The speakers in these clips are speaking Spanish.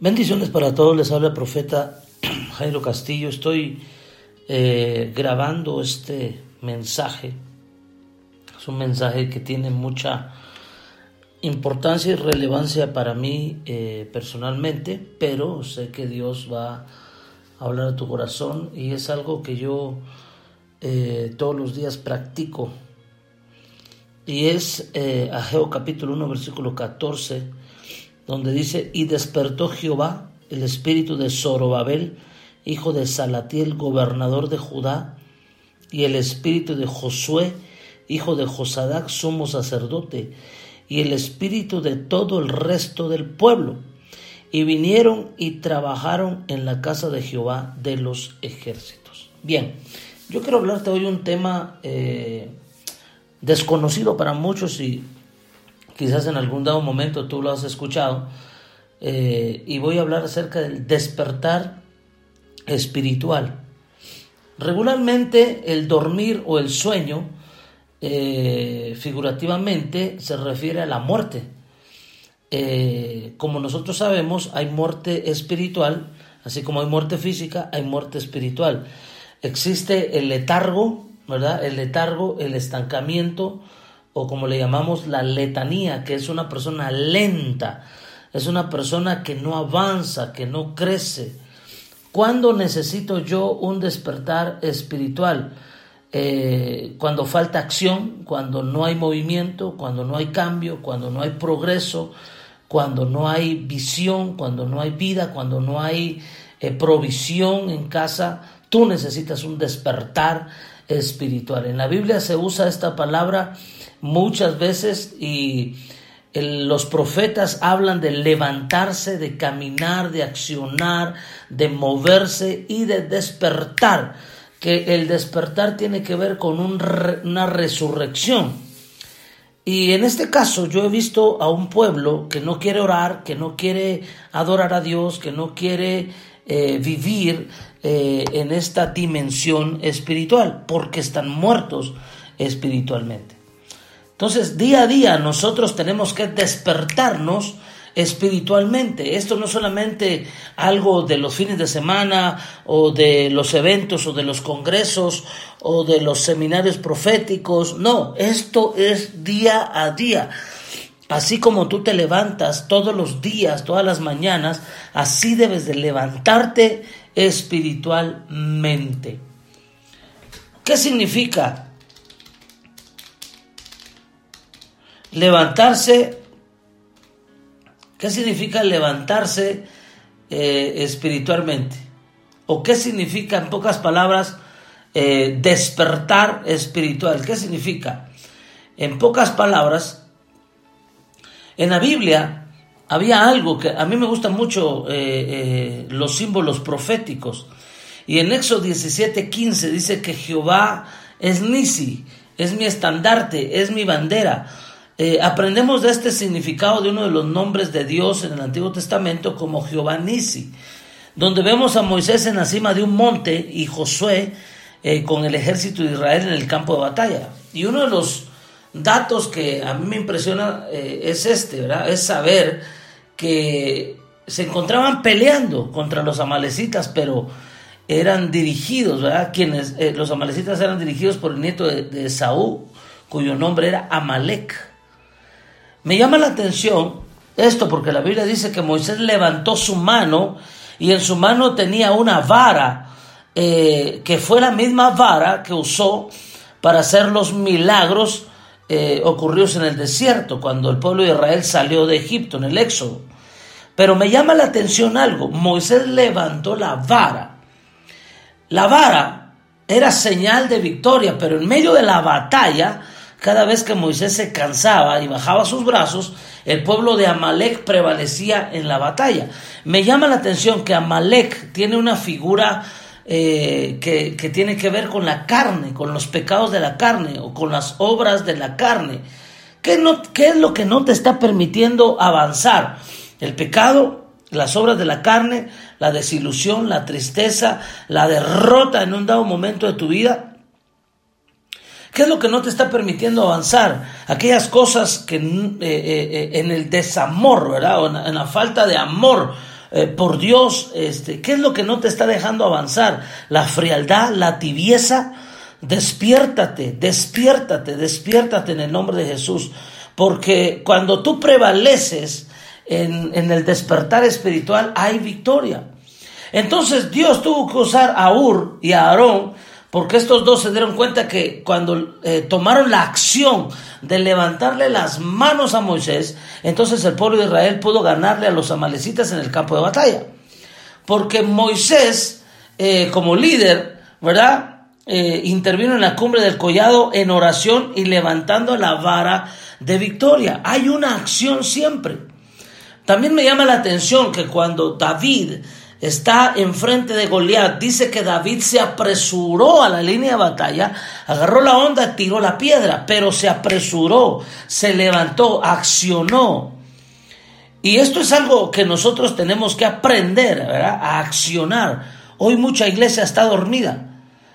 Bendiciones para todos, les habla el profeta Jairo Castillo. Estoy eh, grabando este mensaje. Es un mensaje que tiene mucha importancia y relevancia para mí eh, personalmente, pero sé que Dios va a hablar a tu corazón y es algo que yo eh, todos los días practico. Y es Ageo capítulo 1, versículo 14 donde dice, y despertó Jehová el espíritu de Zorobabel, hijo de Salatiel, gobernador de Judá, y el espíritu de Josué, hijo de Josadac, sumo sacerdote, y el espíritu de todo el resto del pueblo. Y vinieron y trabajaron en la casa de Jehová de los ejércitos. Bien, yo quiero hablarte hoy un tema eh, desconocido para muchos y quizás en algún dado momento tú lo has escuchado, eh, y voy a hablar acerca del despertar espiritual. Regularmente el dormir o el sueño, eh, figurativamente, se refiere a la muerte. Eh, como nosotros sabemos, hay muerte espiritual, así como hay muerte física, hay muerte espiritual. Existe el letargo, ¿verdad? El letargo, el estancamiento, o como le llamamos la letanía, que es una persona lenta, es una persona que no avanza, que no crece. ¿Cuándo necesito yo un despertar espiritual? Eh, cuando falta acción, cuando no hay movimiento, cuando no hay cambio, cuando no hay progreso, cuando no hay visión, cuando no hay vida, cuando no hay eh, provisión en casa, tú necesitas un despertar espiritual. En la Biblia se usa esta palabra muchas veces y los profetas hablan de levantarse, de caminar, de accionar, de moverse y de despertar, que el despertar tiene que ver con una resurrección. Y en este caso yo he visto a un pueblo que no quiere orar, que no quiere adorar a Dios, que no quiere eh, vivir eh, en esta dimensión espiritual, porque están muertos espiritualmente. Entonces, día a día nosotros tenemos que despertarnos espiritualmente. Esto no es solamente algo de los fines de semana o de los eventos o de los congresos o de los seminarios proféticos. No, esto es día a día. Así como tú te levantas todos los días, todas las mañanas, así debes de levantarte espiritualmente. ¿Qué significa Levantarse, ¿qué significa levantarse eh, espiritualmente? ¿O qué significa, en pocas palabras, eh, despertar espiritual? ¿Qué significa? En pocas palabras, en la Biblia había algo que a mí me gustan mucho eh, los símbolos proféticos. Y en Éxodo 17:15 dice que Jehová es Nisi, es mi estandarte, es mi bandera. Eh, aprendemos de este significado de uno de los nombres de Dios en el Antiguo Testamento como Jehová Nisi, donde vemos a Moisés en la cima de un monte y Josué eh, con el ejército de Israel en el campo de batalla. Y uno de los datos que a mí me impresiona eh, es este, ¿verdad? Es saber que se encontraban peleando contra los amalecitas, pero eran dirigidos, ¿verdad? Quienes, los amalecitas eran dirigidos por el nieto de, de Saúl, cuyo nombre era Amalek. Me llama la atención esto porque la Biblia dice que Moisés levantó su mano y en su mano tenía una vara eh, que fue la misma vara que usó para hacer los milagros eh, ocurridos en el desierto cuando el pueblo de Israel salió de Egipto en el Éxodo. Pero me llama la atención algo, Moisés levantó la vara. La vara era señal de victoria, pero en medio de la batalla cada vez que Moisés se cansaba y bajaba sus brazos, el pueblo de Amalek prevalecía en la batalla. Me llama la atención que Amalek tiene una figura eh, que, tiene que ver con la carne, con los pecados de la carne o con las obras de la carne. ¿Qué, no, ¿Qué es lo que no te está permitiendo avanzar? El pecado, las obras de la carne, la desilusión, la tristeza, la derrota en un dado momento de tu vida ¿Qué es lo que no te está permitiendo avanzar? Aquellas cosas que eh, eh, eh, en el desamor, ¿verdad? O en, la falta de amor por Dios, este, ¿qué es lo que no te está dejando avanzar? La frialdad, la tibieza. Despiértate, despiértate, despiértate en el nombre de Jesús. Porque cuando tú prevaleces en, en el despertar espiritual, hay victoria. Entonces Dios tuvo que usar a Ur y a Aarón porque estos dos se dieron cuenta que cuando eh, tomaron la acción de levantarle las manos a Moisés, entonces el pueblo de Israel pudo ganarle a los amalecitas en el campo de batalla. Porque Moisés, eh, como líder, ¿verdad? Eh, intervino en la cumbre del collado en oración y levantando la vara de victoria. Hay una acción siempre. También me llama la atención que cuando David está enfrente de Goliat. Dice que David se apresuró a la línea de batalla, agarró la onda, tiró la piedra, pero se apresuró, se levantó, accionó. Y esto es algo que nosotros tenemos que aprender, ¿verdad? A accionar. Hoy mucha iglesia está dormida.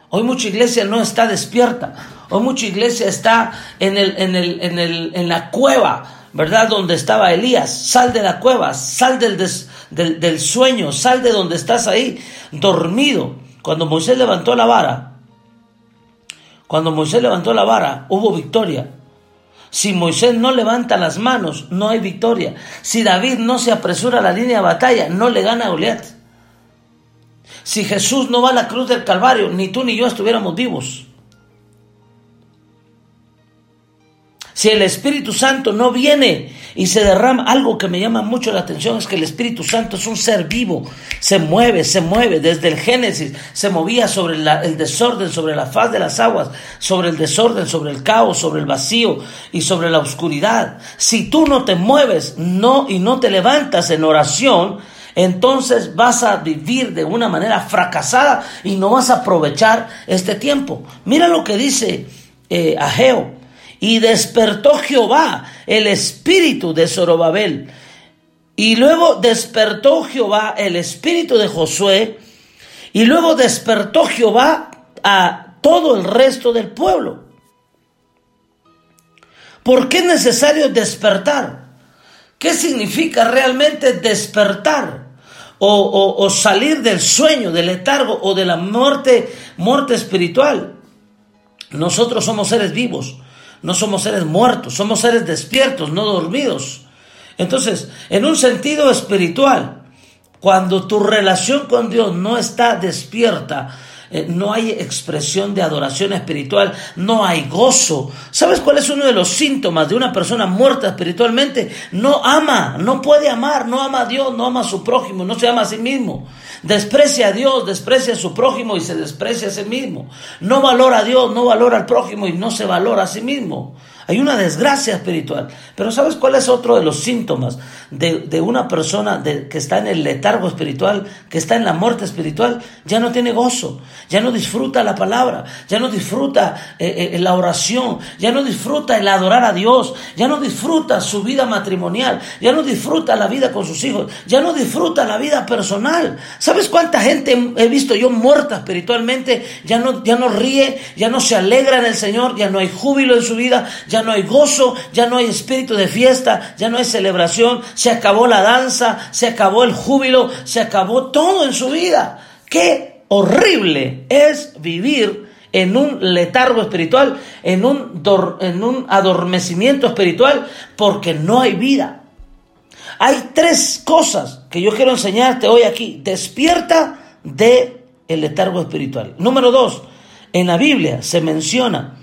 Hoy mucha iglesia no está despierta. Hoy mucha iglesia está en, el, en, el, en, el, en la cueva, ¿verdad? Donde estaba Elías. Sal de la cueva, sal del, del, sueño, sal de donde estás ahí, dormido. Cuando Moisés levantó la vara, cuando Moisés levantó la vara, hubo victoria. Si Moisés no levanta las manos, no hay victoria. Si David no se apresura a la línea de batalla, no le gana a Goliat. Si Jesús no va a la cruz del Calvario, ni tú ni yo estuviéramos vivos. Si el Espíritu Santo no viene y se derrama, algo que me llama mucho la atención es que el Espíritu Santo es un ser vivo, se mueve, se mueve. Desde el Génesis se movía sobre el desorden, sobre la faz de las aguas, sobre el desorden, sobre el caos, sobre el vacío y sobre la oscuridad. Si tú no te mueves no, y no te levantas en oración, entonces vas a vivir de una manera fracasada y no vas a aprovechar este tiempo. Mira lo que dice eh, Ageo y despertó Jehová el espíritu de Zorobabel. Y luego despertó Jehová el espíritu de Josué. Y luego despertó Jehová a todo el resto del pueblo. ¿Por qué es necesario despertar? ¿Qué significa realmente despertar? O, o, salir del sueño, del letargo o de la muerte, muerte espiritual. Nosotros somos seres vivos. No somos seres muertos, somos seres despiertos, no dormidos. Entonces, en un sentido espiritual, cuando tu relación con Dios no está despierta, eh, no hay expresión de adoración espiritual, no hay gozo. ¿Sabes cuál es uno de los síntomas de una persona muerta espiritualmente? No ama, no puede amar, no ama a Dios, no ama a su prójimo, no se ama a sí mismo. Desprecia a Dios, desprecia a su prójimo y se desprecia a sí mismo. No valora a Dios, no valora al prójimo y no se valora a sí mismo. Hay una desgracia espiritual. Pero ¿sabes cuál es otro de los síntomas de, una persona de, que está en el letargo espiritual, que está en la muerte espiritual? Ya no tiene gozo, ya no disfruta la palabra, ya no disfruta eh, eh, la oración, ya no disfruta el adorar a Dios, ya no disfruta su vida matrimonial, ya no disfruta la vida con sus hijos, ya no disfruta la vida personal. ¿Sabes cuánta gente he visto yo muerta espiritualmente? Ya no, ya no ríe, ya no se alegra en el Señor, ya no hay júbilo en su vida, ya no hay gozo, ya no hay espíritu de fiesta, ya no hay celebración, se acabó la danza, se acabó el júbilo, se acabó todo en su vida. Qué horrible es vivir en un letargo espiritual, en un, en un adormecimiento espiritual, porque no hay vida. Hay tres cosas que yo quiero enseñarte hoy aquí. Despierta de el letargo espiritual. Número dos, en la Biblia se menciona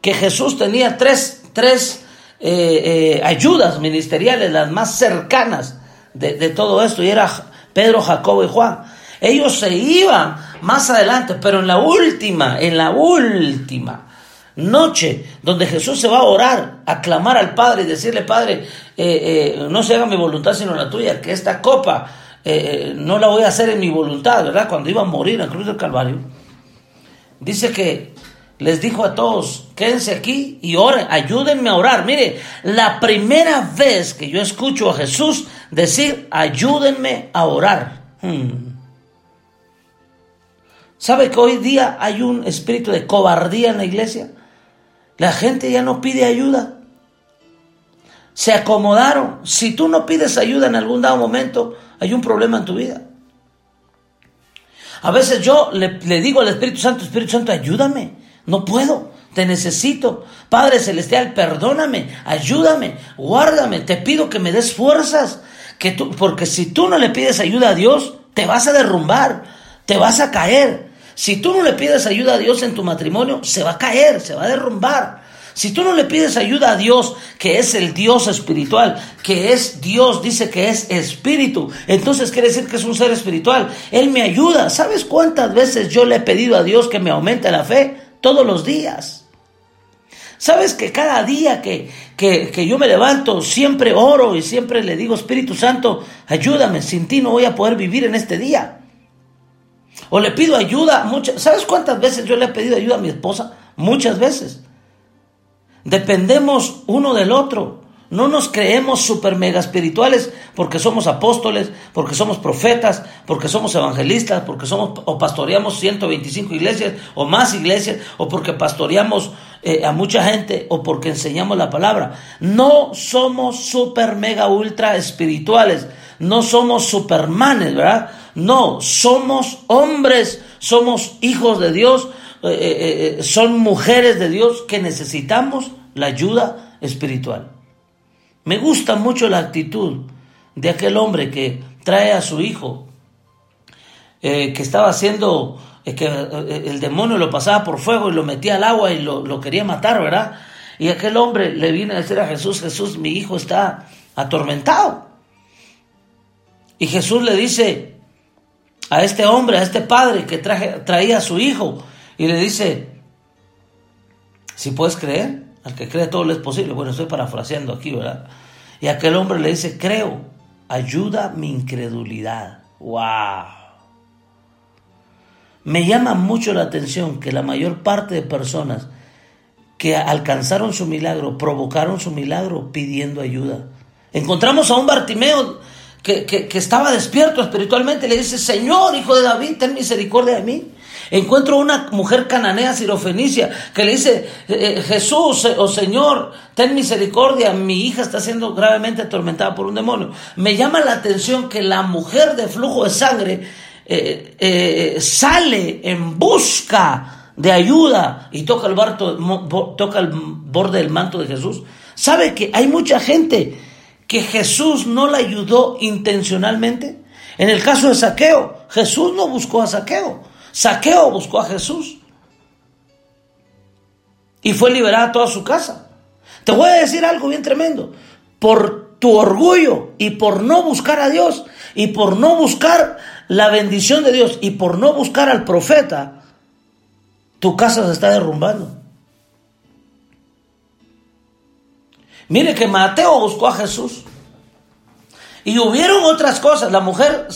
que Jesús tenía tres, tres eh, eh, ayudas ministeriales, las más cercanas de, de todo esto, y era Pedro, Jacobo y Juan. Ellos se iban más adelante, pero en la última, en la última noche, donde Jesús se va a orar, a clamar al Padre y decirle, Padre, eh, no se haga mi voluntad sino la tuya, que esta copa no la voy a hacer en mi voluntad, ¿verdad? Cuando iba a morir en cruz del Calvario. Dice que les dijo a todos, quédense aquí y oren, ayúdenme a orar. Mire, la primera vez que yo escucho a Jesús decir, ayúdenme a orar. Hmm. ¿Sabe que hoy día hay un espíritu de cobardía en la iglesia? La gente ya no pide ayuda. Se acomodaron. Si tú no pides ayuda en algún dado momento, hay un problema en tu vida. A veces yo le, le digo al Espíritu Santo, Espíritu Santo, ayúdame, no puedo, te necesito. Padre Celestial, perdóname, ayúdame, guárdame, te pido que me des fuerzas, que tú, porque si tú no le pides ayuda a Dios, te vas a derrumbar, te vas a caer. Si tú no le pides ayuda a Dios en tu matrimonio, se va a caer, se va a derrumbar. Si tú no le pides ayuda a Dios, que es el Dios espiritual, que es Dios, dice que es espíritu, entonces quiere decir que es un ser espiritual. Él me ayuda. ¿Sabes cuántas veces yo le he pedido a Dios que me aumente la fe? Todos los días. ¿Sabes que cada día que, que, yo me levanto siempre oro y siempre le digo, Espíritu Santo, ayúdame, sin ti no voy a poder vivir en este día? O le pido ayuda muchas. ¿Sabes cuántas veces yo le he pedido ayuda a mi esposa? Muchas veces. Dependemos uno del otro. No nos creemos super mega espirituales porque somos apóstoles, porque somos profetas, porque somos evangelistas, porque somos o pastoreamos 125 iglesias o más iglesias, o porque pastoreamos eh, a mucha gente o porque enseñamos la palabra. No somos super mega ultra espirituales, no somos supermanes, ¿verdad? No, somos hombres, somos hijos de Dios, eh, eh, son mujeres de Dios que necesitamos la ayuda espiritual. Me gusta mucho la actitud de aquel hombre que trae a su hijo, eh, que estaba haciendo, eh, que eh, el demonio lo pasaba por fuego y lo metía al agua y lo, quería matar, ¿verdad? Y aquel hombre le viene a decir a Jesús, Jesús, mi hijo está atormentado. Y Jesús le dice a este hombre, a este padre que traía a su hijo, y le dice, si puedes creer, al que cree todo lo es posible. Bueno, estoy parafraseando aquí, ¿verdad? Y aquel hombre le dice, creo, ayuda mi incredulidad. ¡Wow! Me llama mucho la atención que la mayor parte de personas que alcanzaron su milagro, provocaron su milagro pidiendo ayuda. Encontramos a un Bartimeo que, que estaba despierto espiritualmente y le dice, Señor, hijo de David, ten misericordia de mí. Encuentro una mujer cananea sirofenicia que le dice, eh, eh, Jesús o oh Señor, ten misericordia, mi hija está siendo gravemente atormentada por un demonio. Me llama la atención que la mujer de flujo de sangre eh, sale en busca de ayuda y toca el borde del manto de Jesús. ¿Sabe que hay mucha gente que Jesús no la ayudó intencionalmente? En el caso de Saqueo, Jesús no buscó a Saqueo. Saqueo buscó a Jesús y fue liberada toda su casa. Te voy a decir algo bien tremendo. Por tu orgullo y por no buscar a Dios y por no buscar la bendición de Dios y por no buscar al profeta, tu casa se está derrumbando. Mire que Mateo buscó a Jesús. Y hubieron otras cosas. La mujer,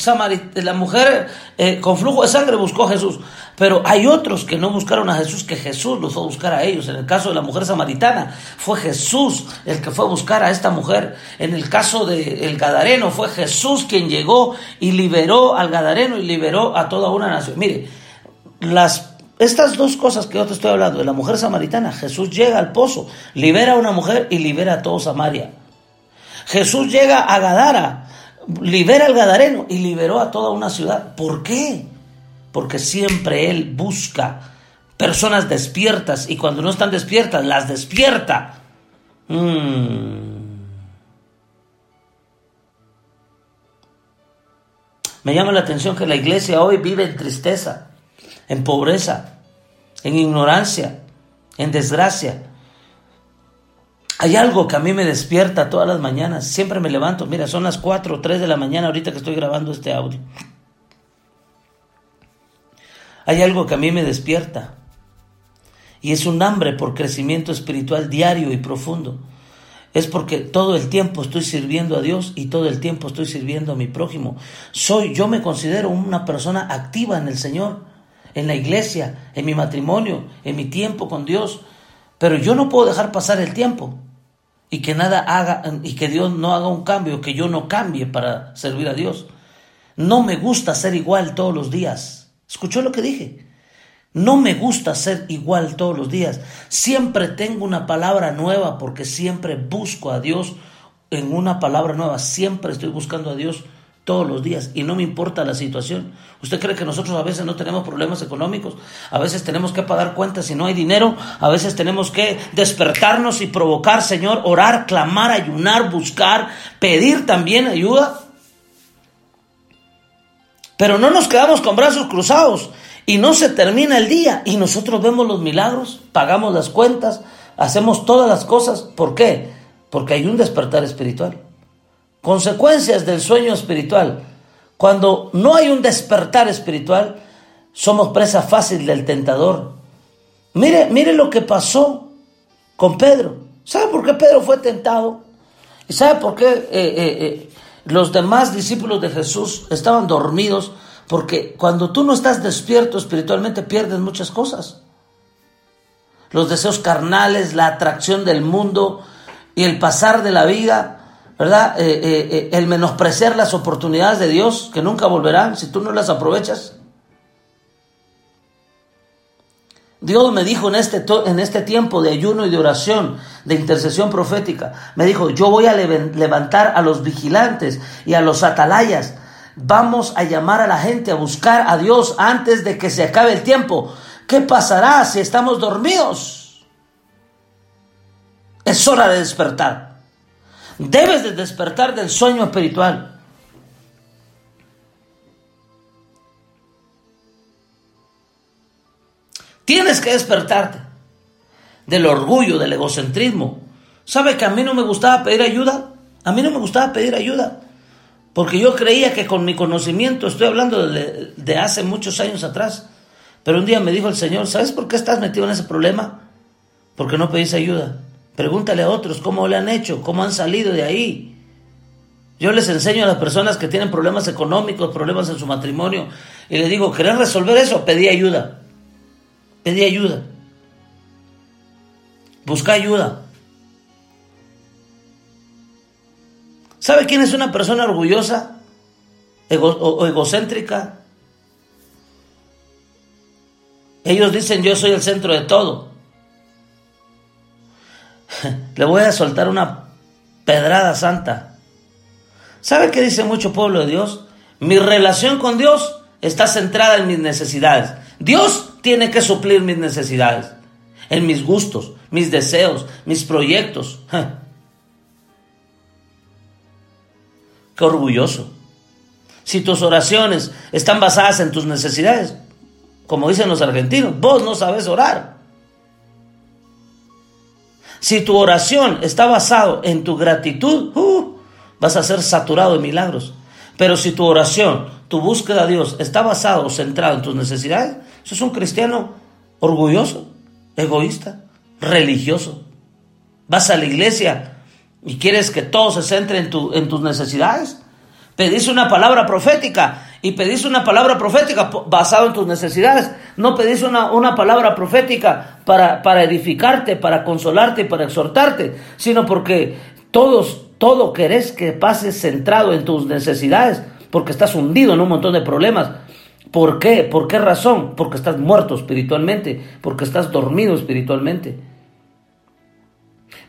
la mujer eh, con flujo de sangre buscó a Jesús. Pero hay otros que no buscaron a Jesús, que Jesús los fue a buscar a ellos. En el caso de la mujer samaritana, fue Jesús el que fue a buscar a esta mujer. En el caso del Gadareno, fue Jesús quien llegó y liberó al Gadareno y liberó a toda una nación. Mire, las, estas dos cosas que yo te estoy hablando, de la mujer samaritana, Jesús llega al pozo, libera a una mujer y libera a todo Samaria. Jesús llega a Gadara, libera al Gadareno y liberó a toda una ciudad. ¿Por qué? Porque siempre Él busca personas despiertas y cuando no están despiertas, las despierta. Mm. Me llama la atención que la iglesia hoy vive en tristeza, en pobreza, en ignorancia, en desgracia. Hay algo que a mí me despierta todas las mañanas. Siempre me levanto. Mira, son las 4 o 3 de la mañana ahorita que estoy grabando este audio. Hay algo que a mí me despierta. Y es un hambre por crecimiento espiritual diario y profundo. Es porque todo el tiempo estoy sirviendo a Dios y todo el tiempo estoy sirviendo a mi prójimo. Soy, yo me considero una persona activa en el Señor, en la iglesia, en mi matrimonio, en mi tiempo con Dios. Pero yo no puedo dejar pasar el tiempo y que nada haga y que Dios no haga un cambio, que yo no cambie para servir a Dios. No me gusta ser igual todos los días. ¿Escuchó lo que dije? No me gusta ser igual todos los días. Siempre tengo una palabra nueva porque siempre busco a Dios en una palabra nueva. Siempre estoy buscando a Dios todos los días y no me importa la situación. ¿Usted cree que nosotros a veces no tenemos problemas económicos? A veces tenemos que pagar cuentas si no hay dinero. A veces tenemos que despertarnos y provocar, Señor, orar, clamar, ayunar, buscar, pedir también ayuda. Pero no nos quedamos con brazos cruzados y no se termina el día y nosotros vemos los milagros, pagamos las cuentas, hacemos todas las cosas. ¿Por qué? Porque hay un despertar espiritual. Consecuencias del sueño espiritual. Cuando no hay un despertar espiritual, somos presa fácil del tentador. Mire, mire lo que pasó con Pedro. ¿Sabe por qué Pedro fue tentado? ¿Y sabe por qué eh, eh, eh, los demás discípulos de Jesús estaban dormidos? Porque cuando tú no estás despierto espiritualmente pierdes muchas cosas. Los deseos carnales, la atracción del mundo y el pasar de la vida ¿verdad? Eh, eh, eh, el menospreciar las oportunidades de Dios que nunca volverán si tú no las aprovechas. Dios me dijo en este, en este tiempo de ayuno y de oración, de intercesión profética, me dijo, yo voy a levantar a los vigilantes y a los atalayas. Vamos a llamar a la gente a buscar a Dios antes de que se acabe el tiempo. ¿Qué pasará si estamos dormidos? Es hora de despertar. Debes de despertar del sueño espiritual. Tienes que despertarte del orgullo, del egocentrismo. ¿Sabe que a mí no me gustaba pedir ayuda? A mí no me gustaba pedir ayuda. Porque yo creía que con mi conocimiento, estoy hablando de, de, hace muchos años atrás, pero un día me dijo el Señor, ¿sabes por qué estás metido en ese problema? Porque no pedís ayuda. Pregúntale a otros cómo le han hecho, cómo han salido de ahí. Yo les enseño a las personas que tienen problemas económicos, problemas en su matrimonio, y les digo, ¿querés resolver eso? Pedí ayuda. Pedí ayuda. Busca ayuda. ¿Sabe quién es una persona orgullosa o egocéntrica? Ellos dicen yo soy el centro de todo. le voy a soltar una pedrada santa. ¿Sabe qué dice mucho pueblo de Dios? Mi relación con Dios está centrada en mis necesidades. Dios tiene que suplir mis necesidades, en mis gustos, mis deseos, mis proyectos. Qué orgulloso. Si tus oraciones están basadas en tus necesidades, como dicen los argentinos, vos no sabes orar. Si tu oración está basado en tu gratitud, uh, vas a ser saturado de milagros. Pero si tu oración, tu búsqueda a Dios está basado o centrado en tus necesidades, eso es un cristiano orgulloso, egoísta, religioso. Vas a la iglesia y quieres que todo se centre en, tu, en tus necesidades. Pedís una palabra profética y pedís una palabra profética basada en tus necesidades. No pedís una, una palabra profética para, para, edificarte, para consolarte y para exhortarte, sino porque todos, todo querés que pases centrado en tus necesidades, porque estás hundido en un montón de problemas. ¿Por qué? ¿Por qué razón? Porque estás muerto espiritualmente, porque estás dormido espiritualmente.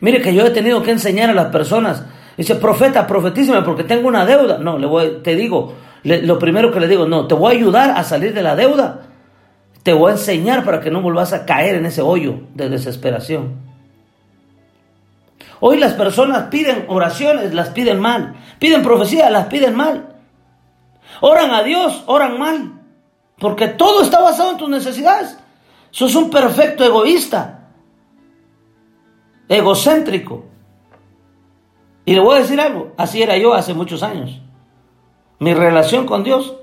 Mire que yo he tenido que enseñar a las personas Dice, profeta, profetísima, porque tengo una deuda. No, le voy, te digo, lo primero que le digo, no, te voy a ayudar a salir de la deuda. Te voy a enseñar para que no vuelvas a caer en ese hoyo de desesperación. Hoy las personas piden oraciones, las piden mal. Piden profecía, las piden mal. Oran a Dios, oran mal. Porque todo está basado en tus necesidades. Sos un perfecto egoísta. Egocéntrico. Y le voy a decir algo, así era yo hace muchos años. Mi relación con Dios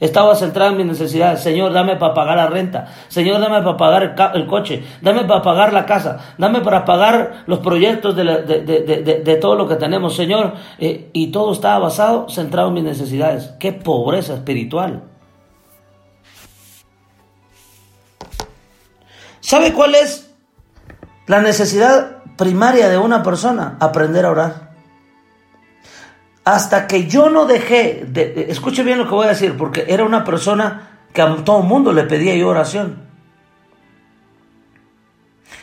estaba centrada en mis necesidades. Señor, dame para pagar la renta. Señor, dame para pagar el, coche. Dame para pagar la casa. Dame para pagar los proyectos de, todo lo que tenemos. Señor, eh, y todo estaba basado, centrado en mis necesidades. Qué pobreza espiritual. ¿Sabe cuál es la necesidad primaria de una persona? Aprender a orar hasta que yo no dejé, de, escuche bien lo que voy a decir, porque era una persona que a todo el mundo le pedía yo oración.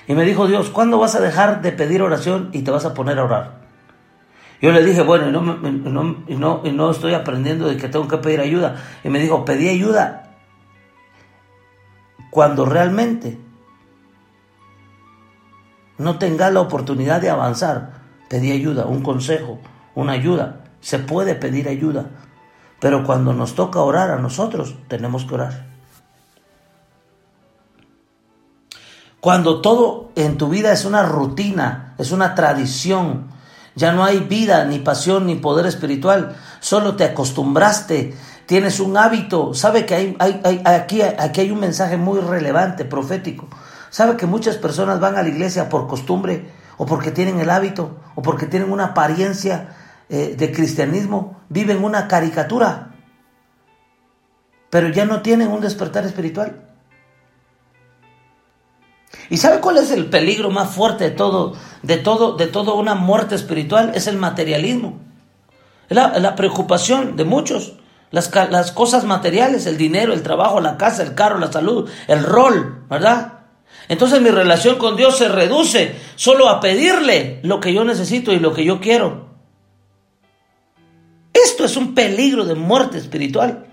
Y me dijo Dios, ¿cuándo vas a dejar de pedir oración y te vas a poner a orar? Yo le dije, bueno, y no, no, no estoy aprendiendo de que tengo que pedir ayuda. Y me dijo, pedí ayuda cuando realmente no tengas la oportunidad de avanzar. Pedí ayuda, un consejo, una ayuda. Se puede pedir ayuda. Pero cuando nos toca orar a nosotros, tenemos que orar. Cuando todo en tu vida es una rutina, es una tradición, ya no hay vida, ni pasión, ni poder espiritual, solo te acostumbraste, tienes un hábito, sabe que hay, hay, aquí, aquí hay un mensaje muy relevante, profético. Sabe que muchas personas van a la iglesia por costumbre, o porque tienen el hábito, o porque tienen una apariencia eh, de cristianismo, viven una caricatura, pero ya no tienen un despertar espiritual. ¿Y sabe cuál es el peligro más fuerte de todo, de todo, de toda una muerte espiritual? Es el materialismo. La, la preocupación de muchos. Las, las, cosas materiales, el dinero, el trabajo, la casa, el carro, la salud, el rol, ¿verdad? Entonces mi relación con Dios se reduce solo a pedirle lo que yo necesito y lo que yo quiero. Esto es un peligro de muerte espiritual.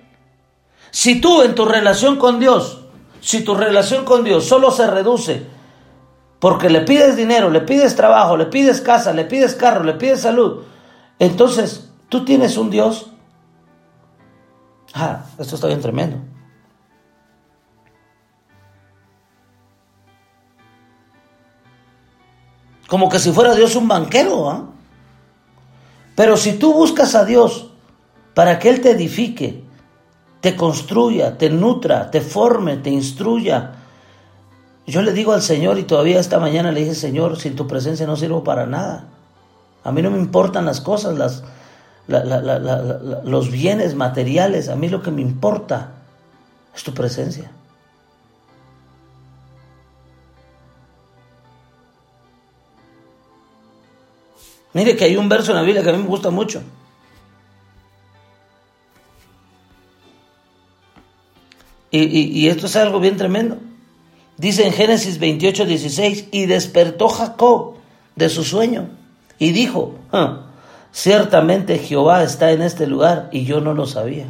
Si tú en tu relación con Dios si tu relación con Dios solo se reduce porque le pides dinero, le pides trabajo, le pides casa, le pides carro, le pides salud, entonces tú tienes un Dios. Ah, esto está bien tremendo. Como que si fuera Dios un banquero, ¿ah? Pero si tú buscas a Dios para que Él te edifique, te construya, te nutra, te forme, te instruya. Yo le digo al Señor y todavía esta mañana le dije, Señor, sin tu presencia no sirvo para nada. A mí no me importan las cosas, las, los bienes materiales, a mí lo que me importa es tu presencia. Mire que hay un verso en la Biblia que a mí me gusta mucho. Y, esto es algo bien tremendo. Dice en Génesis 28, 16, y despertó Jacob de su sueño y dijo, ah, ciertamente Jehová está en este lugar y yo no lo sabía.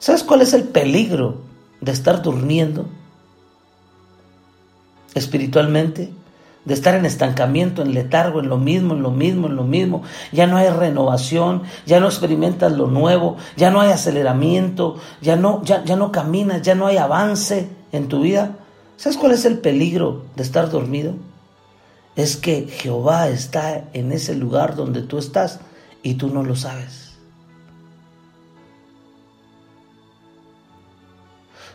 ¿Sabes cuál es el peligro de estar durmiendo espiritualmente? De estar en estancamiento, en letargo, en lo mismo, en lo mismo, en lo mismo. Ya no hay renovación, ya no experimentas lo nuevo, ya no hay aceleramiento, ya no, ya, ya no caminas, ya no hay avance en tu vida. ¿Sabes cuál es el peligro de estar dormido? Es que Jehová está en ese lugar donde tú estás y tú no lo sabes.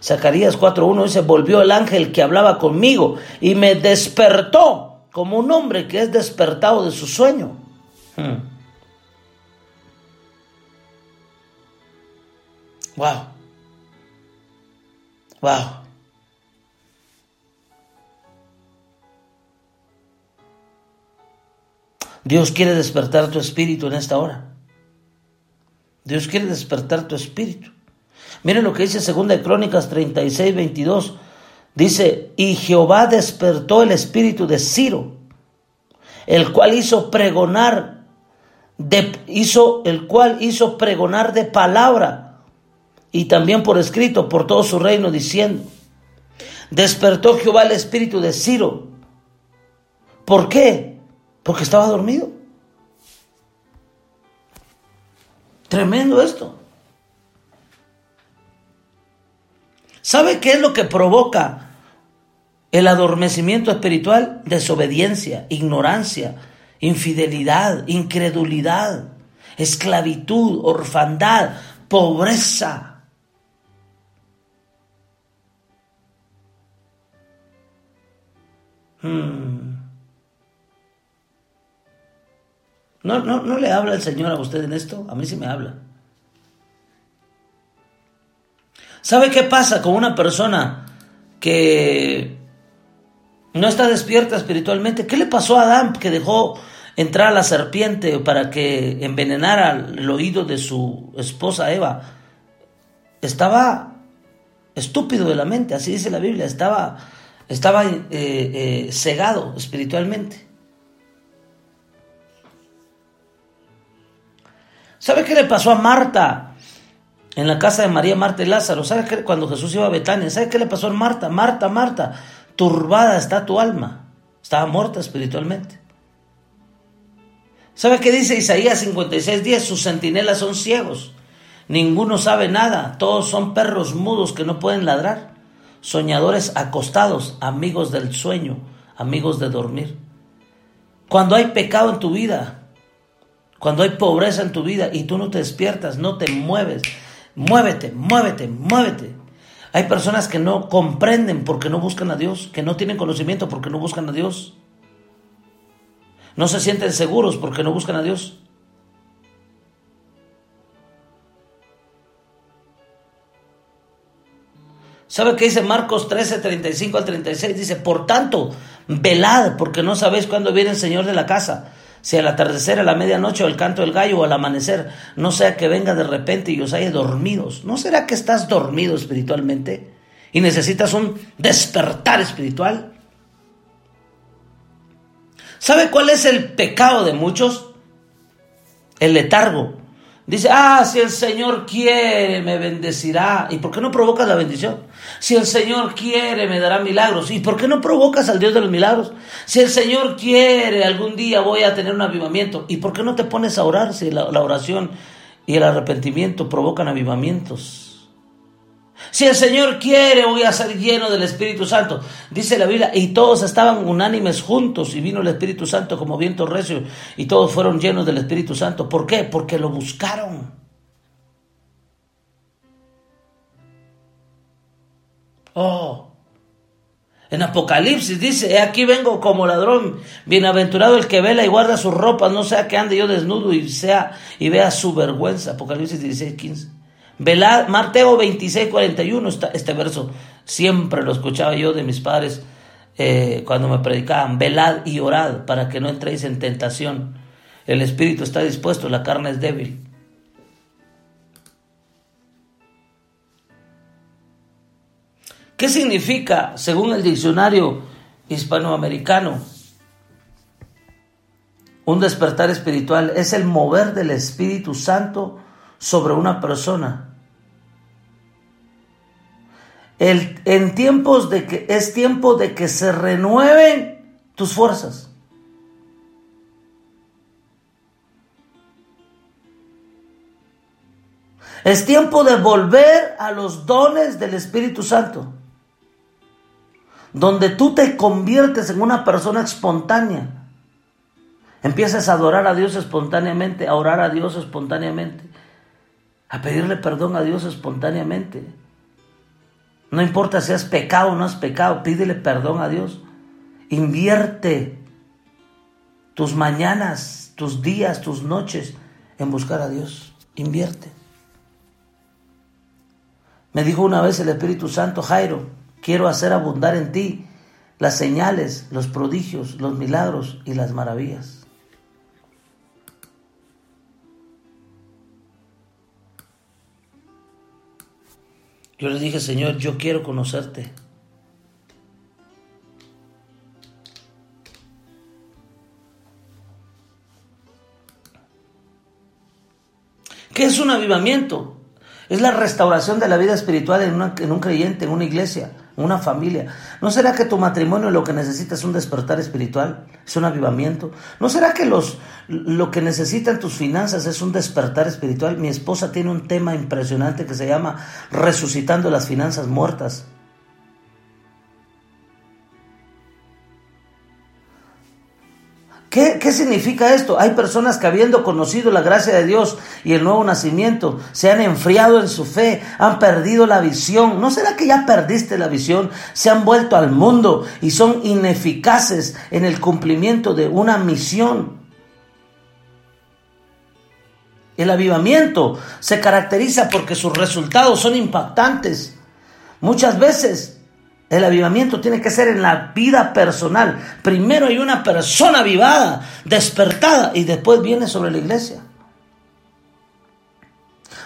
Zacarías 4.1 dice, volvió el ángel que hablaba conmigo y me despertó como un hombre que es despertado de su sueño. Wow. Hmm. Wow. Dios quiere despertar tu espíritu en esta hora. Dios quiere despertar tu espíritu. Miren lo que dice 2 Crónicas 36, 22. Dice, y Jehová despertó el espíritu de Ciro, el cual hizo pregonar, de, hizo, el cual hizo pregonar de palabra y también por escrito por todo su reino, diciendo, despertó Jehová el espíritu de Ciro. ¿Por qué? Porque estaba dormido. Tremendo esto. ¿Sabe qué es lo que provoca el adormecimiento espiritual? Desobediencia, ignorancia, infidelidad, incredulidad, esclavitud, orfandad, pobreza. Hmm. ¿No, no, ¿No le habla el Señor a usted en esto? A mí sí me habla. ¿Sabe qué pasa con una persona que no está despierta espiritualmente? ¿Qué le pasó a Adán que dejó entrar a la serpiente para que envenenara el oído de su esposa Eva? Estaba estúpido de la mente, así dice la Biblia, estaba, estaba eh, eh, cegado espiritualmente. ¿Sabe qué le pasó a Marta en la casa de María, Marta y Lázaro? ¿Sabe qué? Cuando Jesús iba a Betania, ¿sabe qué le pasó a Marta? Marta, Marta, turbada está tu alma. Estaba muerta espiritualmente. ¿Sabe qué dice Isaías 56, 10? Sus centinelas son ciegos. Ninguno sabe nada. Todos son perros mudos que no pueden ladrar. Soñadores acostados, amigos del sueño, amigos de dormir. Cuando hay pecado en tu vida, cuando hay pobreza en tu vida y tú no te despiertas, no te mueves, muévete, muévete, muévete. Hay personas que no comprenden porque no buscan a Dios, que no tienen conocimiento porque no buscan a Dios. No se sienten seguros porque no buscan a Dios. ¿Sabe qué dice Marcos 13, 35 al 36? Dice, por tanto, velad porque no sabéis cuándo viene el Señor de la casa si al atardecer, a la medianoche o el canto del gallo o al amanecer, no sea que venga de repente y os haya dormidos. ¿No será que estás dormido espiritualmente y necesitas un despertar espiritual? ¿Sabe cuál es el pecado de muchos? El letargo. Dice, ah, si el Señor quiere, me bendecirá. ¿Y por qué no provocas la bendición? Si el Señor quiere, me dará milagros. ¿Y por qué no provocas al Dios de los milagros? Si el Señor quiere, algún día voy a tener un avivamiento. ¿Y por qué no te pones a orar si la, la oración y el arrepentimiento provocan avivamientos? Si el Señor quiere, voy a ser lleno del Espíritu Santo. Dice la Biblia, y todos estaban unánimes juntos y vino el Espíritu Santo como viento recio y todos fueron llenos del Espíritu Santo. ¿Por qué? Porque lo buscaron. Oh. En Apocalipsis dice, aquí vengo como ladrón, bienaventurado el que vela y guarda sus ropas, no sea que ande yo desnudo y sea y vea su vergüenza. Apocalipsis 16, 15. Velad, Mateo 26, 41, este verso siempre lo escuchaba yo de mis padres eh, cuando me predicaban. Velad y orad para que no entréis en tentación. El espíritu está dispuesto, la carne es débil. ¿Qué significa, según el diccionario hispanoamericano, un despertar espiritual? Es el mover del Espíritu Santo sobre una persona en tiempos de que es tiempo de que se renueven tus fuerzas. Es tiempo de volver a los dones del Espíritu Santo, donde tú te conviertes en una persona espontánea. Empiezas a adorar a Dios espontáneamente, a orar a Dios espontáneamente, a pedirle perdón a Dios espontáneamente no importa si has pecado o no has pecado, pídele perdón a Dios. Invierte tus mañanas, tus días, tus noches en buscar a Dios. Invierte. Me dijo una vez el Espíritu Santo, Jairo, quiero hacer abundar en ti las señales, los prodigios, los milagros y las maravillas. Yo le dije, Señor, yo quiero conocerte. ¿Qué es un avivamiento? Es la restauración de la vida espiritual en, en un creyente, en una iglesia una familia. ¿No será que tu matrimonio lo que necesita es un despertar espiritual? ¿Es un avivamiento? ¿No será que los, lo que necesitan tus finanzas es un despertar espiritual? Mi esposa tiene un tema impresionante que se llama resucitando las finanzas muertas. ¿Qué, significa esto? Hay personas que habiendo conocido la gracia de Dios y el nuevo nacimiento, se han enfriado en su fe, han perdido la visión. ¿No será que ya perdiste la visión? Se han vuelto al mundo y son ineficaces en el cumplimiento de una misión. El avivamiento se caracteriza porque sus resultados son impactantes. Muchas veces el avivamiento tiene que ser en la vida personal. Primero hay una persona avivada, despertada, y después viene sobre la iglesia.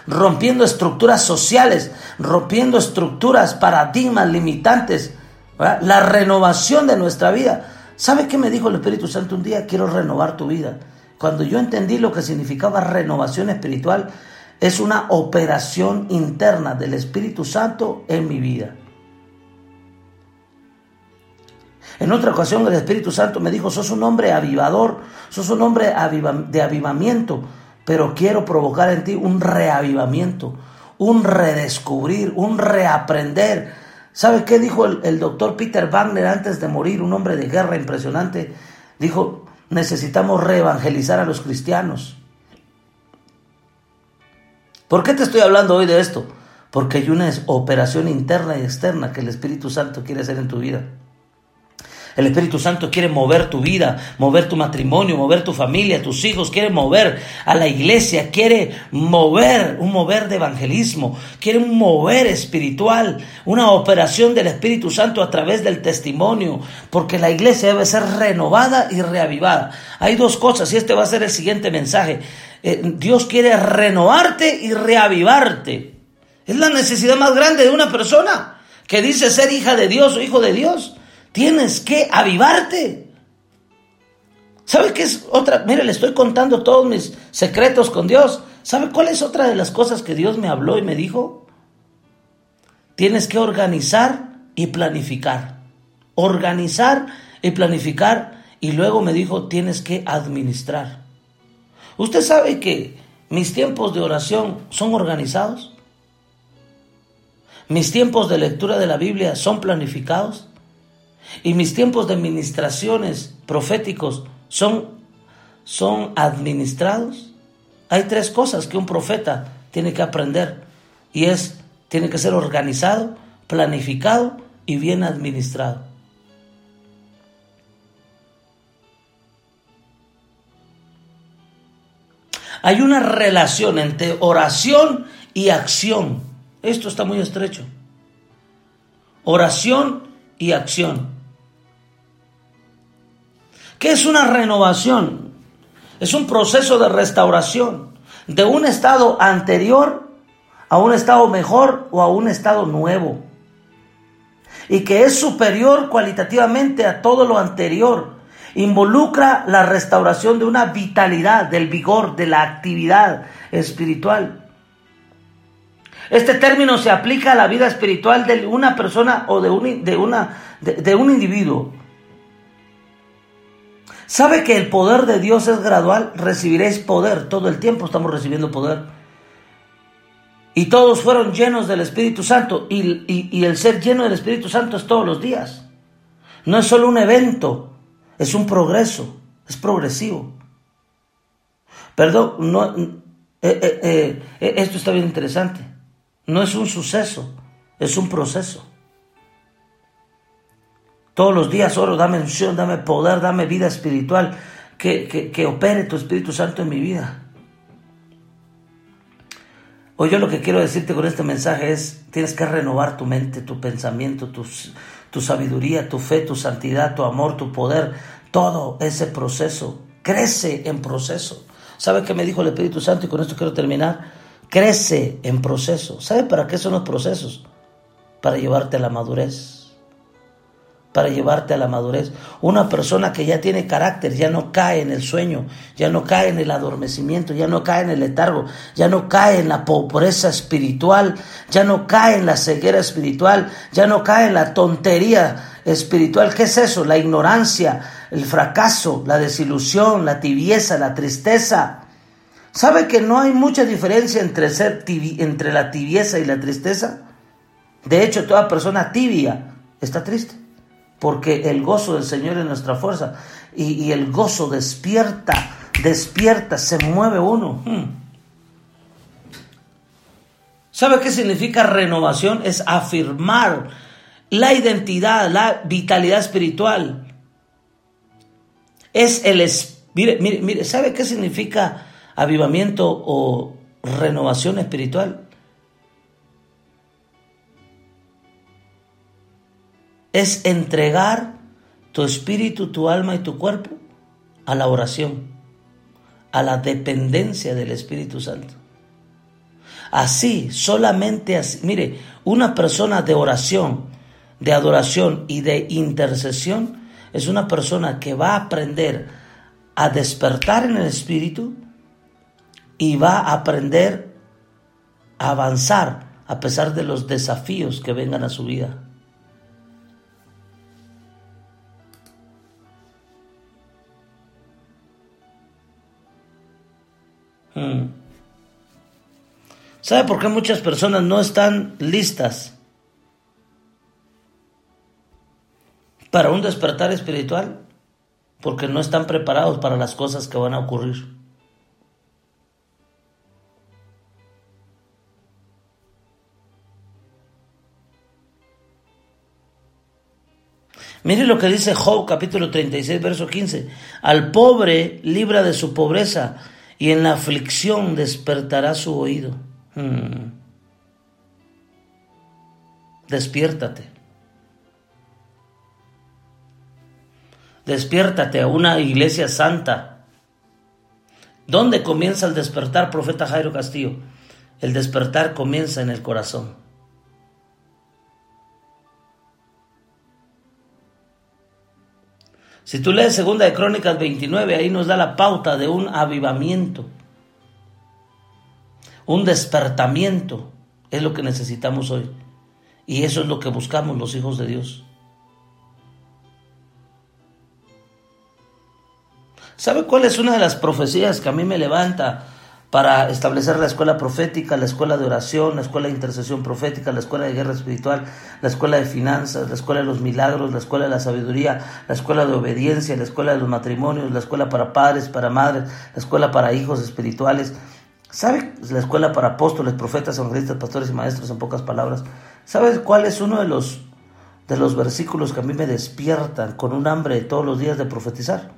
Rompiendo estructuras sociales, rompiendo estructuras, paradigmas limitantes. La renovación de nuestra vida. ¿Sabe qué me dijo el Espíritu Santo un día? Quiero renovar tu vida. cuando yo entendí lo que significaba renovación espiritual, es una operación interna del Espíritu Santo en mi vida. En otra ocasión el Espíritu Santo me dijo, sos un hombre avivador, sos un hombre de avivamiento, pero quiero provocar en ti un reavivamiento, un redescubrir, un reaprender. ¿Sabe qué dijo el, doctor Peter Wagner antes de morir, un hombre de guerra impresionante? Dijo, necesitamos reevangelizar a los cristianos. ¿Por qué te estoy hablando hoy de esto? Porque hay una operación interna y externa que el Espíritu Santo quiere hacer en tu vida. El Espíritu Santo quiere mover tu vida, mover tu matrimonio, mover tu familia, tus hijos, quiere mover a la iglesia, quiere mover, un mover de evangelismo, quiere un mover espiritual, una operación del Espíritu Santo a través del testimonio, porque la iglesia debe ser renovada y reavivada. Hay dos cosas y este va a ser el siguiente mensaje. Eh, Dios quiere renovarte y reavivarte. Es la necesidad más grande de una persona que dice ser hija de Dios o hijo de Dios. Tienes que avivarte. ¿Sabe qué es otra? Mire, le estoy contando todos mis secretos con Dios. ¿Sabe cuál es otra de las cosas que Dios me habló y me dijo? Tienes que organizar y planificar. Organizar y planificar. Y luego me dijo, tienes que administrar. ¿Usted sabe que mis tiempos de oración son organizados? ¿Mis tiempos de lectura de la Biblia son planificados? Y mis tiempos de administraciones proféticos son, son administrados. Hay tres cosas que un profeta tiene que aprender y es, tiene que ser organizado, planificado y bien administrado. Hay una relación entre oración y acción. Esto está muy estrecho. Oración y acción. ¿Qué es una renovación? Es un proceso de restauración de un estado anterior a un estado mejor o a un estado nuevo. Y que es superior cualitativamente a todo lo anterior. Involucra la restauración de una vitalidad, del vigor, de la actividad espiritual. Este término se aplica a la vida espiritual de una persona o de un, de una, de un individuo. ¿Sabe que el poder de Dios es gradual? Recibiréis poder. Todo el tiempo estamos recibiendo poder. Y todos fueron llenos del Espíritu Santo. Y, el ser lleno del Espíritu Santo es todos los días. No es solo un evento, es un progreso, es progresivo. Perdón, no, eh, eh, eh, esto está bien interesante. No es un suceso, es un proceso. Todos los días oro, dame unción, dame poder, dame vida espiritual, que, que, opere tu Espíritu Santo en mi vida. Hoy yo lo que quiero decirte con este mensaje es, tienes que renovar tu mente, tu pensamiento, tu, tu sabiduría, tu fe, tu santidad, tu amor, tu poder, todo ese proceso. Crece en proceso. ¿Sabe qué me dijo el Espíritu Santo? Y con esto quiero terminar. Crece en proceso. ¿Sabe para qué son los procesos? Para llevarte a la madurez para llevarte a la madurez. Una persona que ya tiene carácter, ya no cae en el sueño, ya no cae en el adormecimiento, ya no cae en el letargo, ya no cae en la pobreza espiritual, ya no cae en la ceguera espiritual, ya no cae en la tontería espiritual. ¿Qué es eso? La ignorancia, el fracaso, la desilusión, la tibieza, la tristeza. ¿Sabe que no hay mucha diferencia entre, ser entre la tibieza y la tristeza? De hecho, toda persona tibia está triste porque el gozo del Señor es nuestra fuerza y, el gozo despierta, despierta, se mueve uno. Hmm. ¿Sabe qué significa renovación? Es afirmar la identidad, la vitalidad espiritual. Es el... Mire, mire, mire, ¿sabe qué significa avivamiento o renovación espiritual? Es entregar tu espíritu, tu alma y tu cuerpo a la oración, a la dependencia del Espíritu Santo. Así, solamente así. Mire, una persona de oración, de adoración y de intercesión es una persona que va a aprender a despertar en el espíritu y va a aprender a avanzar a pesar de los desafíos que vengan a su vida. ¿Sabe por qué muchas personas no están listas para un despertar espiritual? Porque no están preparados para las cosas que van a ocurrir. Mire lo que dice Job capítulo 36, verso 15. Al pobre libra de su pobreza y en la aflicción despertará su oído. Hmm. Despiértate. Despiértate a una iglesia santa. ¿Dónde comienza el despertar, profeta Jairo Castillo? El despertar comienza en el corazón. Si tú lees Segunda de Crónicas 29, ahí nos da la pauta de un avivamiento, un despertamiento, es lo que necesitamos hoy. Y eso es lo que buscamos los hijos de Dios. ¿Sabe cuál es una de las profecías que a mí me levanta para establecer la escuela profética, la escuela de oración, la escuela de intercesión profética, la escuela de guerra espiritual, la escuela de finanzas, la escuela de los milagros, la escuela de la sabiduría, la escuela de obediencia, la escuela de los matrimonios, la escuela para padres, para madres, la escuela para hijos espirituales. ¿Sabe? La escuela para apóstoles, profetas, evangelistas, pastores y maestros, en pocas palabras. ¿Sabes cuál es uno de los, de los versículos que a mí me despiertan con un hambre todos los días de profetizar?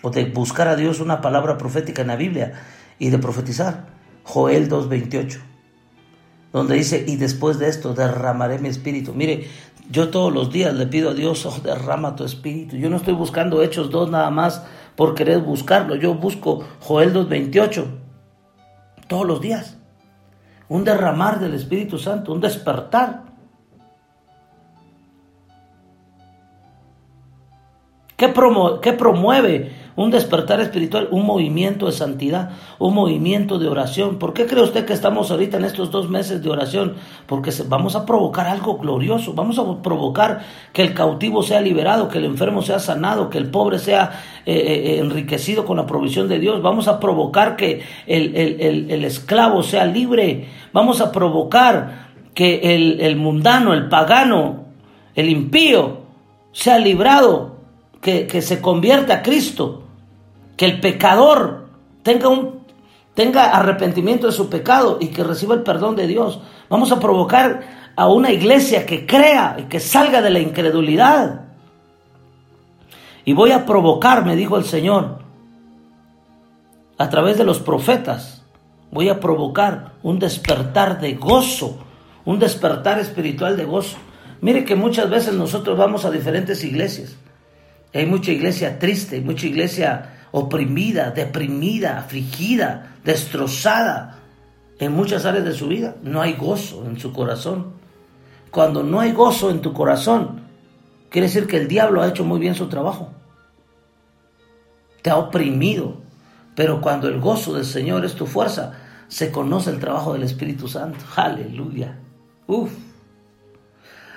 O de buscar a Dios una palabra profética en la Biblia y de profetizar. Joel 2.28, donde dice, y después de esto derramaré mi espíritu. Mire, yo todos los días le pido a Dios, oh, derrama tu espíritu. Yo no estoy buscando Hechos 2 nada más por querer buscarlo. Yo busco Joel 2.28 todos los días. Un derramar del Espíritu Santo, un despertar. ¿Qué, ¿Qué promueve un despertar espiritual, un movimiento de santidad, un movimiento de oración. ¿Por qué cree usted que estamos ahorita en estos dos meses de oración? Porque vamos a provocar algo glorioso, vamos a provocar que el cautivo sea liberado, que el enfermo sea sanado, que el pobre sea eh, eh, enriquecido con la provisión de Dios, vamos a provocar que el, el esclavo sea libre, vamos a provocar que el mundano, el pagano, el impío sea librado que, que, se convierta a Cristo que el pecador tenga un tenga arrepentimiento de su pecado y que reciba el perdón de Dios. Vamos a provocar a una iglesia que crea y que salga de la incredulidad. Y voy a provocar, me dijo el Señor, a través de los profetas, voy a provocar un despertar de gozo, un despertar espiritual de gozo. Mire que muchas veces nosotros vamos a diferentes iglesias. Hay mucha iglesia triste, mucha iglesia oprimida, deprimida, afligida, destrozada en muchas áreas de su vida. No hay gozo en su corazón. Cuando no hay gozo en tu corazón, quiere decir que el diablo ha hecho muy bien su trabajo. Te ha oprimido. Pero cuando el gozo del Señor es tu fuerza, se conoce el trabajo del Espíritu Santo. Aleluya. Uf.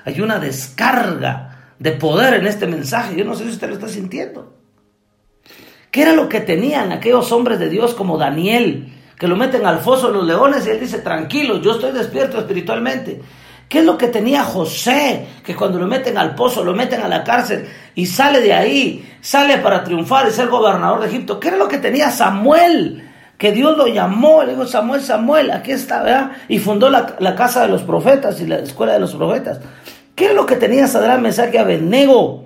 Hay una descarga de poder en este mensaje. Yo no sé si usted lo está sintiendo. ¿Qué era lo que tenían aquellos hombres de Dios como Daniel, que lo meten al foso de los leones y él dice, tranquilo, yo estoy despierto espiritualmente? ¿Qué es lo que tenía José? Que cuando lo meten al pozo, lo meten a la cárcel y sale de ahí, sale para triunfar y ser gobernador de Egipto. ¿Qué era lo que tenía Samuel? Que Dios lo llamó, le dijo Samuel, Samuel, aquí está, ¿verdad? Y fundó la, casa de los profetas y la escuela de los profetas. ¿Qué es lo que tenía Sadrán, Mensaje Abednego?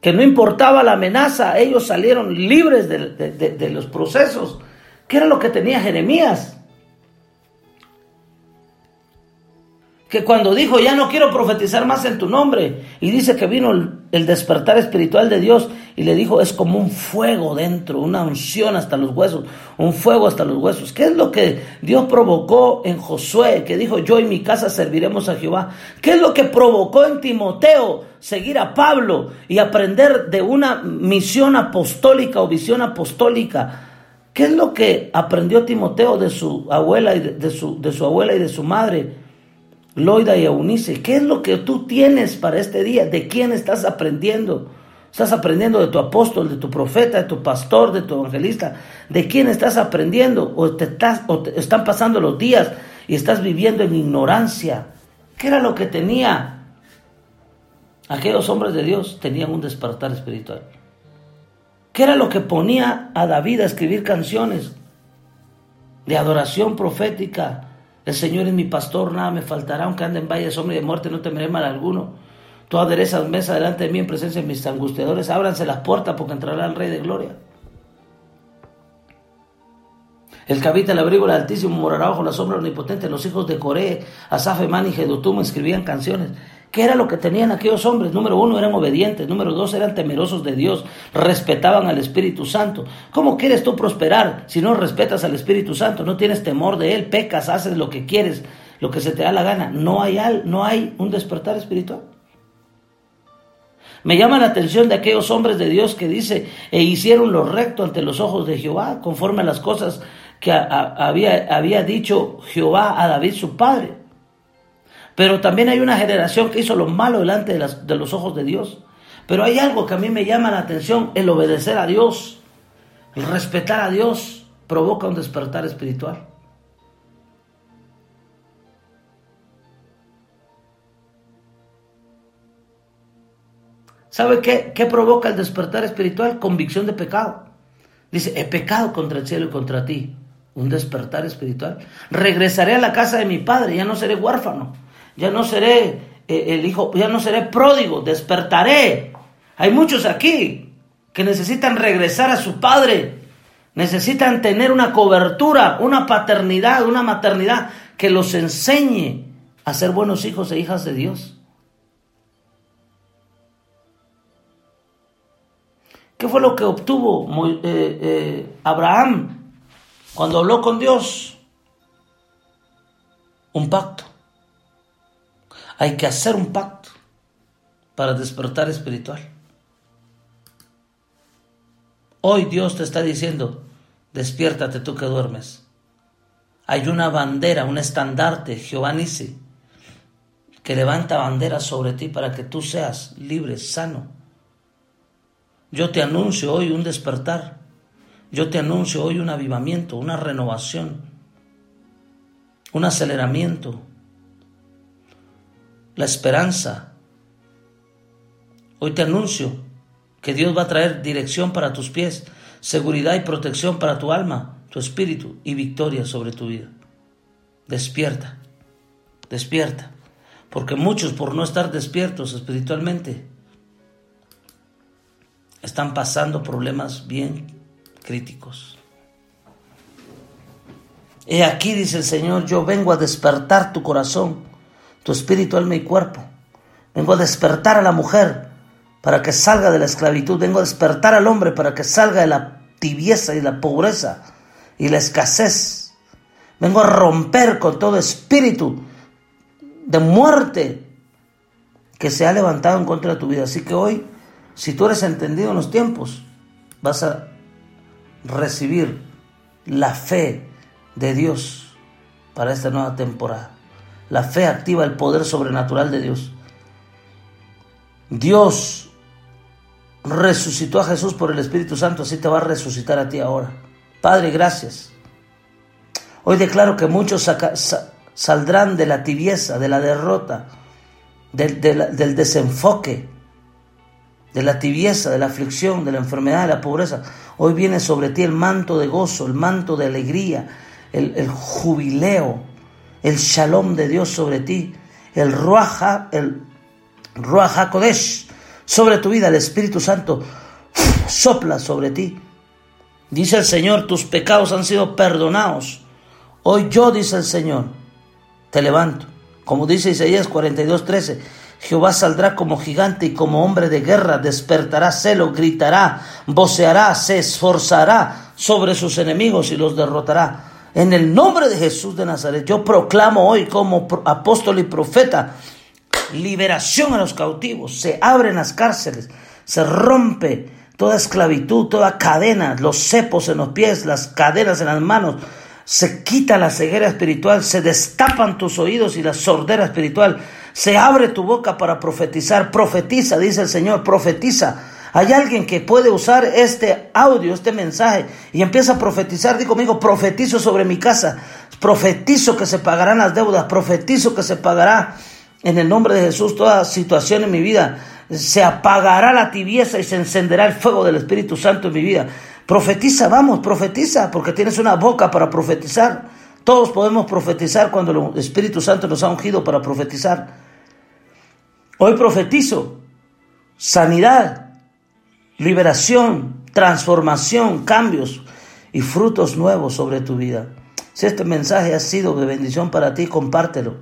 Que no importaba la amenaza, ellos salieron libres de, los procesos. ¿Qué era lo que tenía Jeremías? Que cuando dijo, ya no quiero profetizar más en tu nombre, y dice que vino el, despertar espiritual de Dios y le dijo, es como un fuego dentro, una unción hasta los huesos, un fuego hasta los huesos. ¿Qué es lo que Dios provocó en Josué, que dijo, yo y mi casa serviremos a Jehová? ¿Qué es lo que provocó en Timoteo seguir a Pablo y aprender de una misión apostólica o visión apostólica? ¿Qué es lo que aprendió Timoteo de su abuela y de, su, de su abuela y de su madre? Loida y Eunice, ¿qué es lo que tú tienes para este día? ¿De quién estás aprendiendo? ¿Estás aprendiendo de tu apóstol, de tu profeta, de tu pastor, de tu evangelista? ¿De quién estás aprendiendo? ¿O te, estás, o te están pasando los días y estás viviendo en ignorancia? ¿Qué era lo que tenía? Aquellos hombres de Dios tenían un despertar espiritual. ¿Qué era lo que ponía a David a escribir canciones de adoración profética? El Señor es mi pastor, nada me faltará, aunque ande en valle de sombra y de muerte, no temeré mal alguno. Tú aderezas mesa delante de mí en presencia de mis angustiadores, ábranse las puertas porque entrará el Rey de Gloria. El que habita el abrigo del Altísimo morará bajo la sombra omnipotente. Los hijos de Coré, Asaf, Emán y Gedutum escribían canciones. ¿Qué era lo que tenían aquellos hombres? Número uno, eran obedientes. Número dos, eran temerosos de Dios. Respetaban al Espíritu Santo. ¿Cómo quieres tú prosperar si no respetas al Espíritu Santo? No tienes temor de Él, pecas, haces lo que quieres, lo que se te da la gana. No hay, no hay un despertar espiritual. Me llama la atención de aquellos hombres de Dios que dice, e hicieron lo recto ante los ojos de Jehová, conforme a las cosas que había, había dicho Jehová a David su padre. Pero también hay una generación que hizo lo malo delante de, los ojos de Dios. Pero hay algo que a mí me llama la atención, el obedecer a Dios, el respetar a Dios, provoca un despertar espiritual. ¿Sabe qué, qué provoca el despertar espiritual? Convicción de pecado. Dice, he pecado contra el cielo y contra ti. Un despertar espiritual. Regresaré a la casa de mi padre, ya no seré huérfano ya no seré eh, el hijo, ya no seré pródigo, despertaré. Hay muchos aquí que necesitan regresar a su padre, necesitan tener una cobertura, una paternidad, una maternidad que los enseñe a ser buenos hijos e hijas de Dios. ¿Qué fue lo que obtuvo eh, eh, Abraham cuando habló con Dios? Un pacto. Hay que hacer un pacto para despertar espiritual. Hoy Dios te está diciendo, despiértate tú que duermes. Hay una bandera, un estandarte, Jehová Nisi, que levanta bandera sobre ti para que tú seas libre, sano. Yo te anuncio hoy un despertar. Yo te anuncio hoy un avivamiento, una renovación, un aceleramiento, la esperanza. Hoy te anuncio que Dios va a traer dirección para tus pies, seguridad y protección para tu alma, tu espíritu y victoria sobre tu vida. Despierta, despierta, porque muchos por no estar despiertos espiritualmente están pasando problemas bien críticos. He aquí, dice el Señor, yo vengo a despertar tu corazón tu espíritu, alma y cuerpo. Vengo a despertar a la mujer para que salga de la esclavitud. Vengo a despertar al hombre para que salga de la tibieza y la pobreza y la escasez. Vengo a romper con todo espíritu de muerte que se ha levantado en contra de tu vida. Así que hoy, si tú eres entendido en los tiempos, vas a recibir la fe de Dios para esta nueva temporada. La fe activa el poder sobrenatural de Dios. Dios resucitó a Jesús por el Espíritu Santo, así te va a resucitar a ti ahora. Padre, gracias. Hoy declaro que muchos saldrán de la tibieza, de la derrota, del, desenfoque, de la tibieza, de la aflicción, de la enfermedad, de la pobreza. Hoy viene sobre ti el manto de gozo, el manto de alegría, el jubileo el shalom de Dios sobre ti, el ruaja, el ruaja kodesh sobre tu vida, el Espíritu Santo sopla sobre ti. Dice el Señor, tus pecados han sido perdonados. Hoy yo, dice el Señor, te levanto. Como dice Isaías 42, 13, Jehová saldrá como gigante y como hombre de guerra, despertará celo, gritará, voceará, se esforzará sobre sus enemigos y los derrotará. En el nombre de Jesús de Nazaret, yo proclamo hoy como apóstol y profeta liberación a los cautivos, se abren las cárceles, se rompe toda esclavitud, toda cadena, los cepos en los pies, las cadenas en las manos, se quita la ceguera espiritual, se destapan tus oídos y la sordera espiritual, se abre tu boca para profetizar, profetiza, dice el Señor, profetiza. Hay alguien que puede usar este audio, este mensaje y empieza a profetizar. Digo conmigo, profetizo sobre mi casa, profetizo que se pagarán las deudas, profetizo que se pagará en el nombre de Jesús toda situación en mi vida. Se apagará la tibieza y se encenderá el fuego del Espíritu Santo en mi vida. Profetiza, vamos, profetiza, porque tienes una boca para profetizar. Todos podemos profetizar cuando el Espíritu Santo nos ha ungido para profetizar. Hoy profetizo sanidad, liberación, transformación, cambios y frutos nuevos sobre tu vida. Si este mensaje ha sido de bendición para ti, compártelo.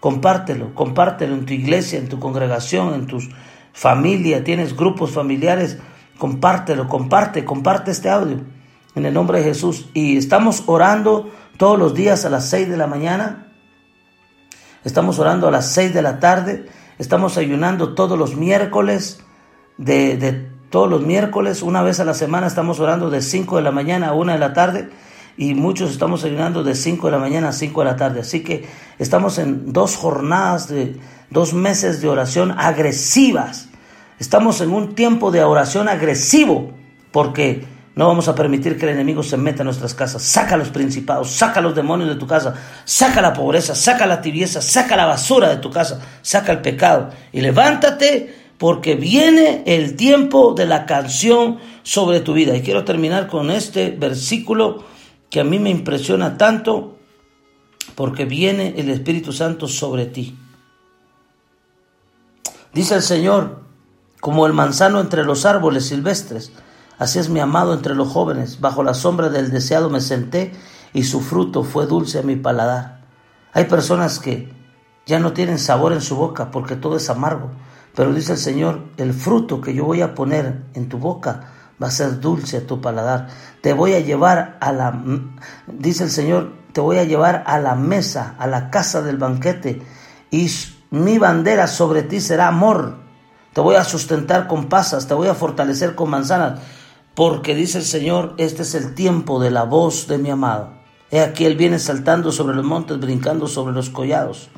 Compártelo, compártelo en tu iglesia, en tu congregación, en tu familia, tienes grupos familiares compártelo, comparte, comparte este audio en el nombre de Jesús. Y estamos orando todos los días a las 6 de la mañana, estamos orando a las 6 de la tarde, estamos ayunando todos los miércoles, de, de todos los miércoles, una vez a la semana estamos orando de 5 de la mañana a 1 de la tarde y muchos estamos ayunando de 5 de la mañana a 5 de la tarde. Así que estamos en dos jornadas de dos meses de oración agresivas Estamos en un tiempo de oración agresivo porque no vamos a permitir que el enemigo se meta en nuestras casas. Saca los principados, saca los demonios de tu casa, saca la pobreza, saca la tibieza, saca la basura de tu casa, saca el pecado. Y levántate porque viene el tiempo de la canción sobre tu vida. Y quiero terminar con este versículo que a mí me impresiona tanto porque viene el Espíritu Santo sobre ti. Dice el Señor, como el manzano entre los árboles silvestres. Así es mi amado entre los jóvenes, bajo la sombra del deseado me senté y su fruto fue dulce a mi paladar. Hay personas que ya no tienen sabor en su boca porque todo es amargo, pero dice el Señor, el fruto que yo voy a poner en tu boca va a ser dulce a tu paladar. Te voy a llevar a la, dice el Señor, te voy a llevar a la mesa, a la casa del banquete, y mi bandera sobre ti será amor te voy a sustentar con pasas, te voy a fortalecer con manzanas, porque dice el Señor, este es el tiempo de la voz de mi amado. He aquí él viene saltando sobre los montes, brincando sobre los collados.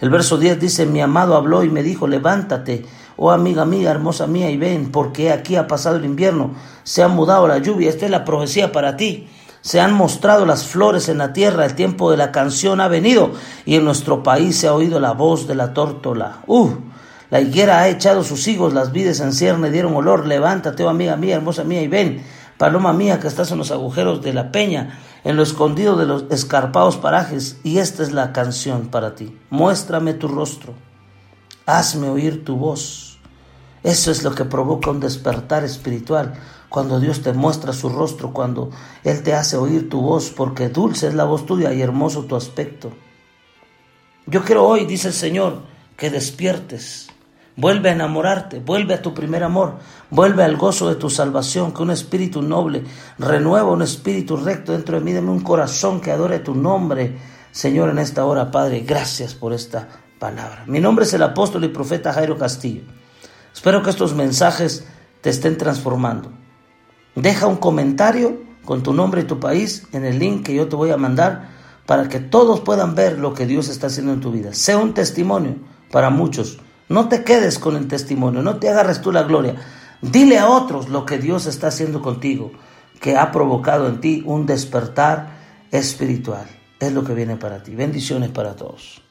El verso 10 dice, mi amado habló y me dijo, levántate, oh amiga mía, hermosa mía, y ven, porque aquí ha pasado el invierno, se ha mudado la lluvia, esta es la profecía para ti. Se han mostrado las flores en la tierra, el tiempo de la canción ha venido, y en nuestro país se ha oído la voz de la tórtola. ¡Uh! La higuera ha echado sus higos, las vides en cierne dieron olor. Levántate, oh amiga mía, hermosa mía, y ven, paloma mía que estás en los agujeros de la peña, en lo escondido de los escarpados parajes. Y esta es la canción para ti. Muéstrame tu rostro, hazme oír tu voz. Eso es lo que provoca un despertar espiritual, cuando Dios te muestra su rostro, cuando Él te hace oír tu voz, porque dulce es la voz tuya y hermoso tu aspecto. Yo quiero hoy, dice el Señor, que despiertes, Vuelve a enamorarte, vuelve a tu primer amor, vuelve al gozo de tu salvación, que un espíritu noble renueva un espíritu recto dentro de mí, dame un corazón que adore tu nombre, Señor, en esta hora, Padre, gracias por esta palabra. Mi nombre es el apóstol y profeta Jairo Castillo. Espero que estos mensajes te estén transformando. Deja un comentario con tu nombre y tu país en el link que yo te voy a mandar para que todos puedan ver lo que Dios está haciendo en tu vida. Sea un testimonio para muchos no te quedes con el testimonio, no te agarres tú la gloria. Dile a otros lo que Dios está haciendo contigo, que ha provocado en ti un despertar espiritual. Es lo que viene para ti. Bendiciones para todos.